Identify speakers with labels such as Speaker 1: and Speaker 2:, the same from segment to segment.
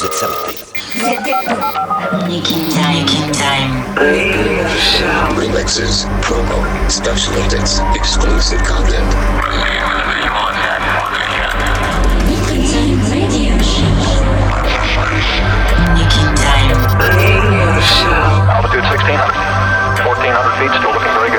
Speaker 1: Vous êtes saboté.
Speaker 2: Nick In Time, nicking time.
Speaker 3: Remixes, promo, special edits, exclusive content.
Speaker 2: Nick In Time radio show. Nick In Time.
Speaker 4: Altitude 1600. 1400 feet, still looking very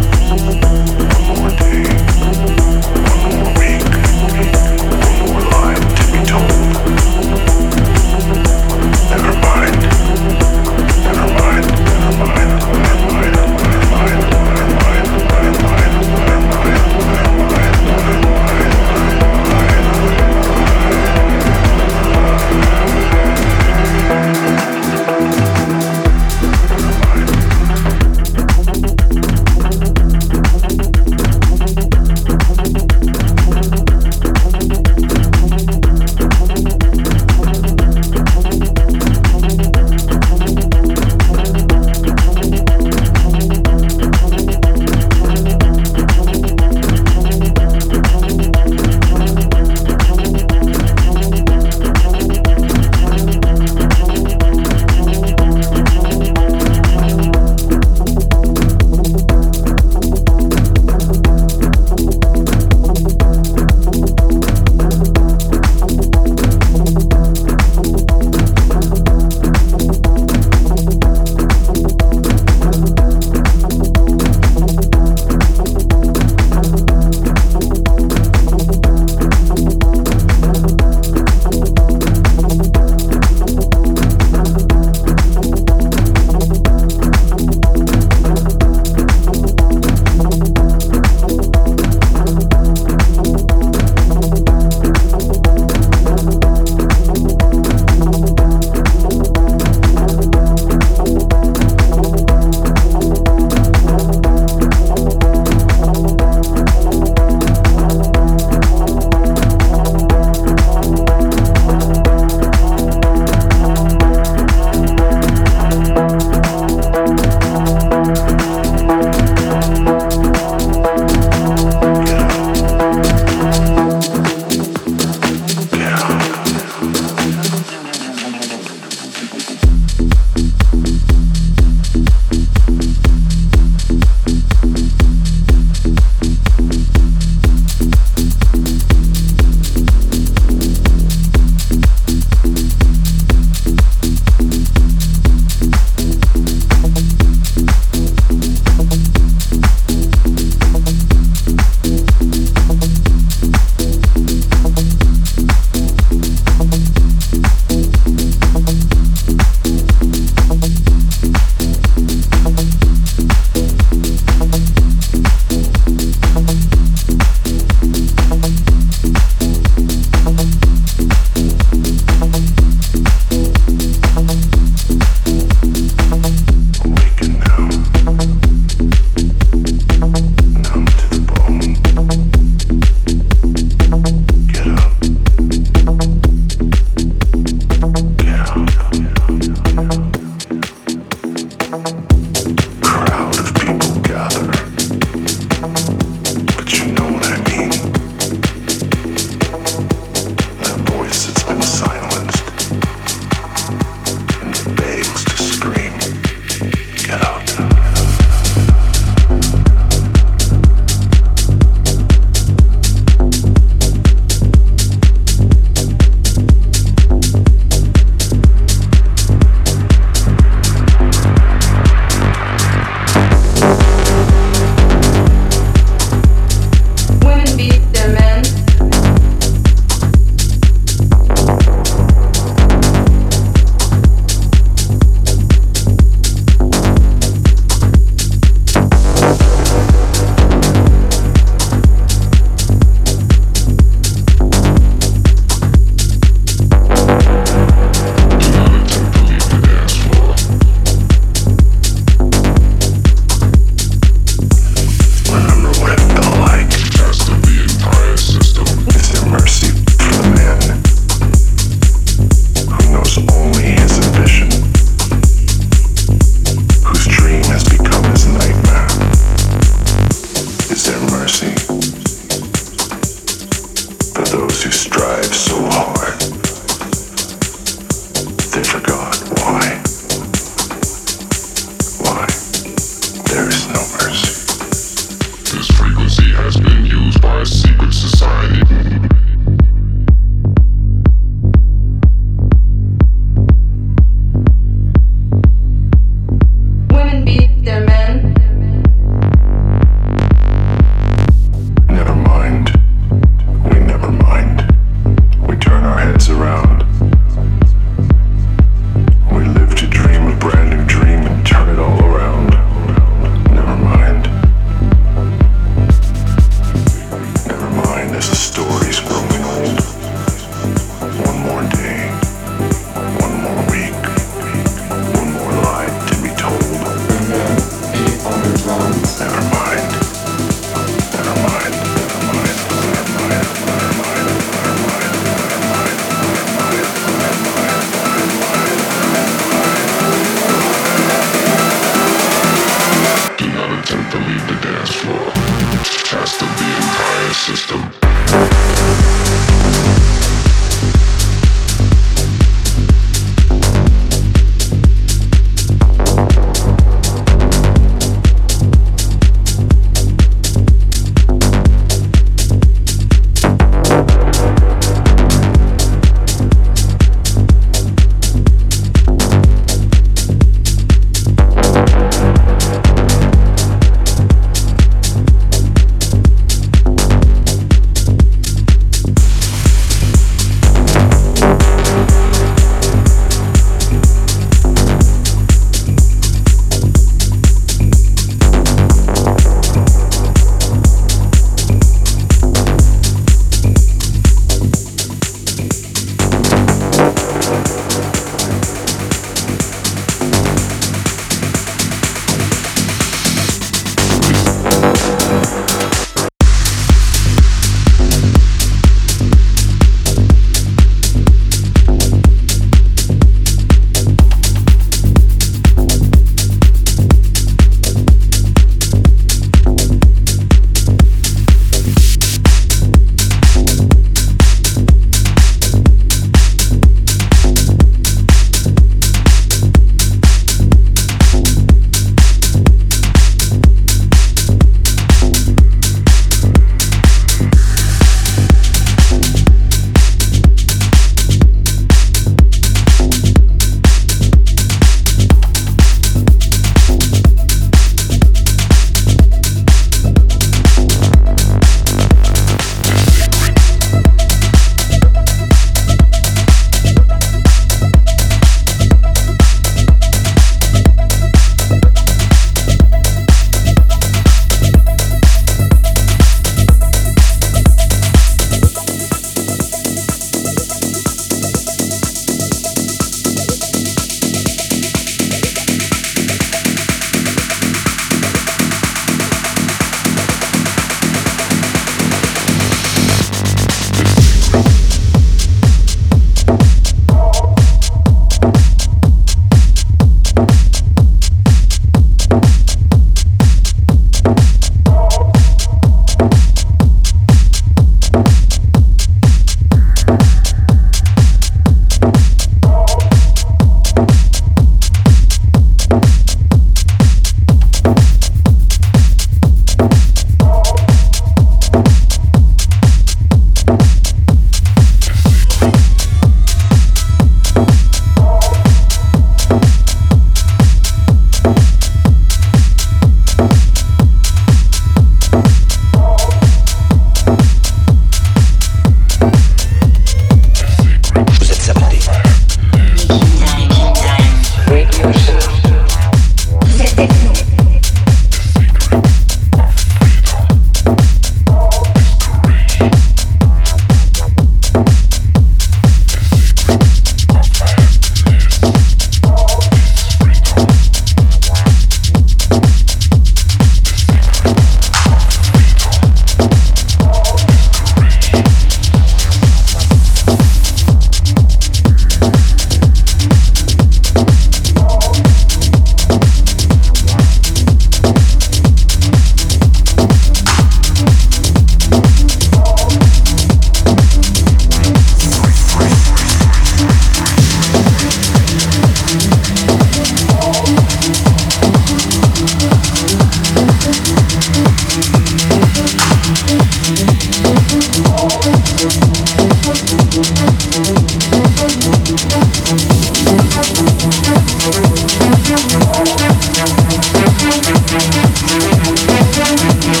Speaker 1: Música